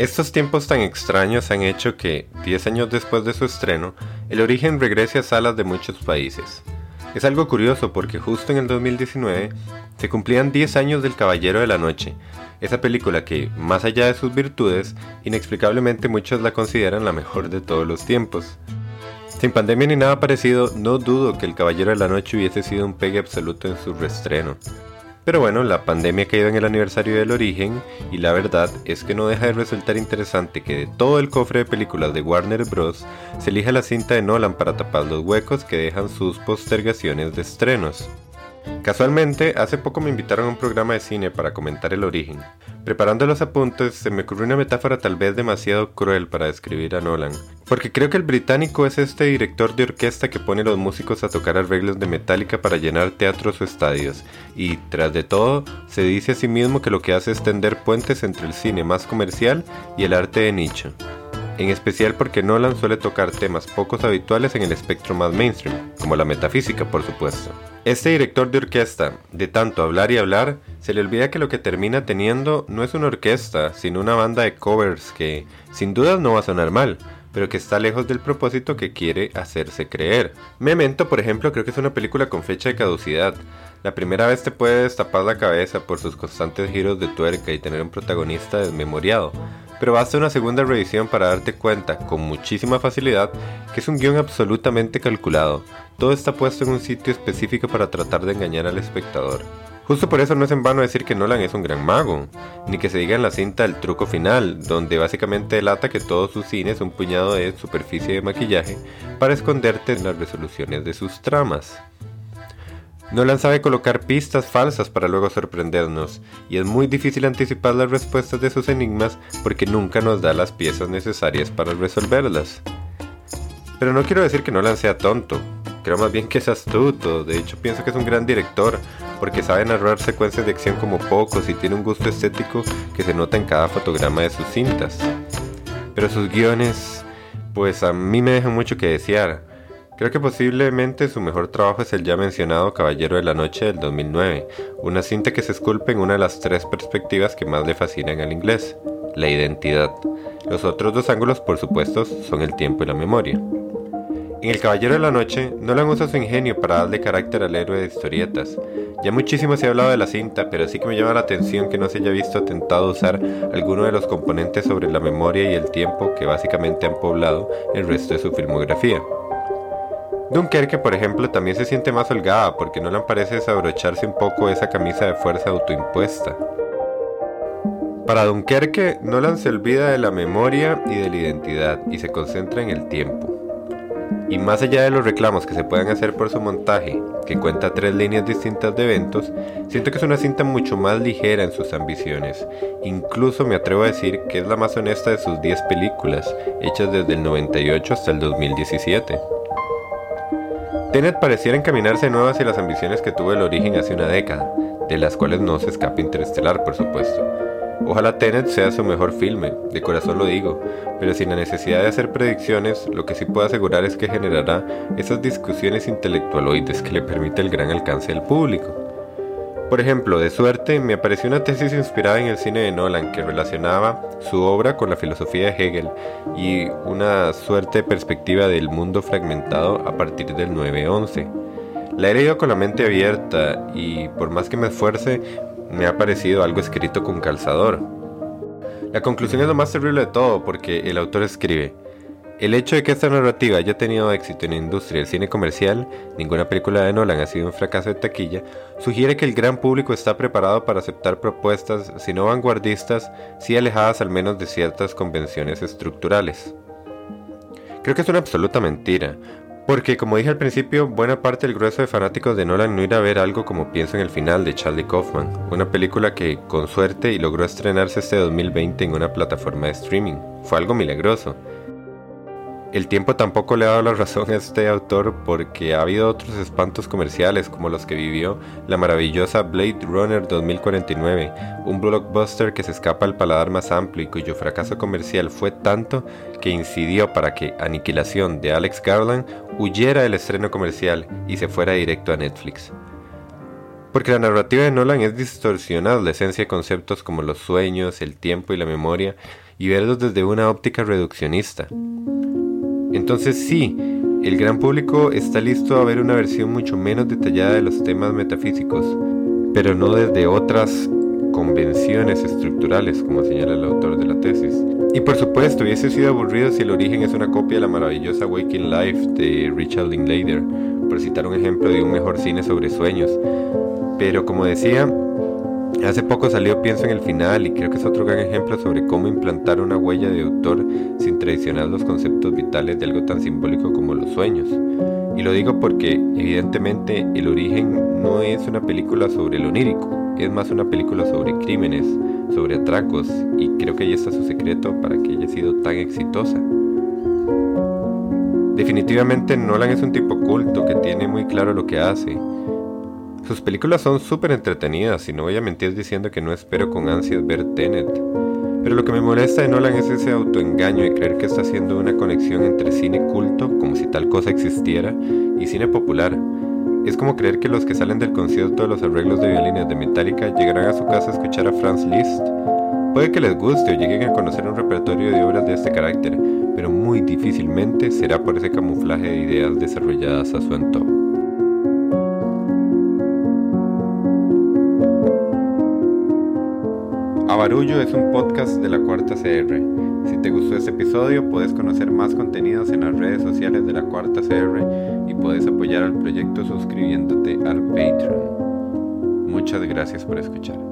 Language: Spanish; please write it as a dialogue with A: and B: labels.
A: Estos tiempos tan extraños han hecho que, 10 años después de su estreno, El origen regrese a salas de muchos países. Es algo curioso porque justo en el 2019 se cumplían 10 años del Caballero de la Noche, esa película que, más allá de sus virtudes, inexplicablemente muchos la consideran la mejor de todos los tiempos. Sin pandemia ni nada parecido, no dudo que El Caballero de la Noche hubiese sido un pegue absoluto en su reestreno. Pero bueno, la pandemia caído en el aniversario del origen y la verdad es que no deja de resultar interesante que de todo el cofre de películas de Warner Bros. se elija la cinta de Nolan para tapar los huecos que dejan sus postergaciones de estrenos. Casualmente, hace poco me invitaron a un programa de cine para comentar el origen. Preparando los apuntes, se me ocurrió una metáfora tal vez demasiado cruel para describir a Nolan, porque creo que el británico es este director de orquesta que pone a los músicos a tocar arreglos de Metallica para llenar teatros o estadios, y tras de todo, se dice a sí mismo que lo que hace es tender puentes entre el cine más comercial y el arte de nicho en especial porque Nolan suele tocar temas pocos habituales en el espectro más mainstream, como la metafísica por supuesto. Este director de orquesta, de tanto hablar y hablar, se le olvida que lo que termina teniendo no es una orquesta, sino una banda de covers que, sin dudas, no va a sonar mal, pero que está lejos del propósito que quiere hacerse creer. Memento, por ejemplo, creo que es una película con fecha de caducidad. La primera vez te puede destapar la cabeza por sus constantes giros de tuerca y tener un protagonista desmemoriado, pero basta una segunda revisión para darte cuenta con muchísima facilidad que es un guion absolutamente calculado. Todo está puesto en un sitio específico para tratar de engañar al espectador. Justo por eso no es en vano decir que Nolan es un gran mago, ni que se diga en la cinta el truco final, donde básicamente delata que todo su cine es un puñado de superficie de maquillaje para esconderte en las resoluciones de sus tramas. Nolan sabe colocar pistas falsas para luego sorprendernos, y es muy difícil anticipar las respuestas de sus enigmas porque nunca nos da las piezas necesarias para resolverlas. Pero no quiero decir que Nolan sea tonto, creo más bien que es astuto, de hecho pienso que es un gran director, porque sabe narrar secuencias de acción como pocos y tiene un gusto estético que se nota en cada fotograma de sus cintas. Pero sus guiones, pues a mí me dejan mucho que desear. Creo que posiblemente su mejor trabajo es el ya mencionado Caballero de la Noche del 2009, una cinta que se esculpe en una de las tres perspectivas que más le fascinan al inglés, la identidad. Los otros dos ángulos, por supuesto, son el tiempo y la memoria. En El Caballero de la Noche, Nolan usa su ingenio para darle carácter al héroe de historietas. Ya muchísimo se ha hablado de la cinta, pero sí que me llama la atención que no se haya visto atentado usar alguno de los componentes sobre la memoria y el tiempo que básicamente han poblado el resto de su filmografía. Dunkerque, por ejemplo, también se siente más holgada porque no le parece desabrocharse un poco esa camisa de fuerza autoimpuesta. Para Dunkerque, Nolan se olvida de la memoria y de la identidad y se concentra en el tiempo. Y más allá de los reclamos que se puedan hacer por su montaje, que cuenta tres líneas distintas de eventos, siento que es una cinta mucho más ligera en sus ambiciones. Incluso me atrevo a decir que es la más honesta de sus 10 películas, hechas desde el 98 hasta el 2017. Tenet pareciera encaminarse nuevo hacia las ambiciones que tuvo el origen hace una década, de las cuales no se escapa Interestelar, por supuesto. Ojalá Tenet sea su mejor filme, de corazón lo digo, pero sin la necesidad de hacer predicciones, lo que sí puedo asegurar es que generará esas discusiones intelectualoides que le permite el gran alcance del público. Por ejemplo, de suerte me apareció una tesis inspirada en el cine de Nolan que relacionaba su obra con la filosofía de Hegel y una suerte perspectiva del mundo fragmentado a partir del 9-11. La he leído con la mente abierta y por más que me esfuerce, me ha parecido algo escrito con calzador. La conclusión es lo más terrible de todo porque el autor escribe, el hecho de que esta narrativa haya tenido éxito en la industria del cine comercial, ninguna película de Nolan ha sido un fracaso de taquilla, sugiere que el gran público está preparado para aceptar propuestas, si no vanguardistas, sí alejadas al menos de ciertas convenciones estructurales. Creo que es una absoluta mentira, porque como dije al principio, buena parte del grueso de fanáticos de Nolan no irá a ver algo como Pienso en el final de Charlie Kaufman, una película que con suerte y logró estrenarse este 2020 en una plataforma de streaming. Fue algo milagroso. El tiempo tampoco le ha dado la razón a este autor porque ha habido otros espantos comerciales como los que vivió la maravillosa Blade Runner 2049, un blockbuster que se escapa al paladar más amplio y cuyo fracaso comercial fue tanto que incidió para que Aniquilación de Alex Garland huyera del estreno comercial y se fuera directo a Netflix. Porque la narrativa de Nolan es distorsionar la esencia de conceptos como los sueños, el tiempo y la memoria y verlos desde una óptica reduccionista. Entonces sí, el gran público está listo a ver una versión mucho menos detallada de los temas metafísicos, pero no desde otras convenciones estructurales, como señala el autor de la tesis. Y por supuesto, hubiese sido aburrido si el origen es una copia de la maravillosa Waking Life de Richard Linklater, por citar un ejemplo de un mejor cine sobre sueños. Pero como decía, Hace poco salió Pienso en el final y creo que es otro gran ejemplo sobre cómo implantar una huella de autor sin traicionar los conceptos vitales de algo tan simbólico como los sueños. Y lo digo porque evidentemente El origen no es una película sobre lo onírico, es más una película sobre crímenes, sobre atracos y creo que ahí está su secreto para que haya sido tan exitosa. Definitivamente Nolan es un tipo culto que tiene muy claro lo que hace sus películas son súper entretenidas y no voy a mentir diciendo que no espero con ansias ver Tenet. Pero lo que me molesta de Nolan es ese autoengaño y creer que está haciendo una conexión entre cine culto, como si tal cosa existiera, y cine popular. Es como creer que los que salen del concierto de los arreglos de violines de Metallica llegarán a su casa a escuchar a Franz Liszt. Puede que les guste o lleguen a conocer un repertorio de obras de este carácter, pero muy difícilmente será por ese camuflaje de ideas desarrolladas a su antojo. Barullo es un podcast de la Cuarta CR. Si te gustó este episodio, puedes conocer más contenidos en las redes sociales de la Cuarta CR y puedes apoyar al proyecto suscribiéndote al Patreon. Muchas gracias por escuchar.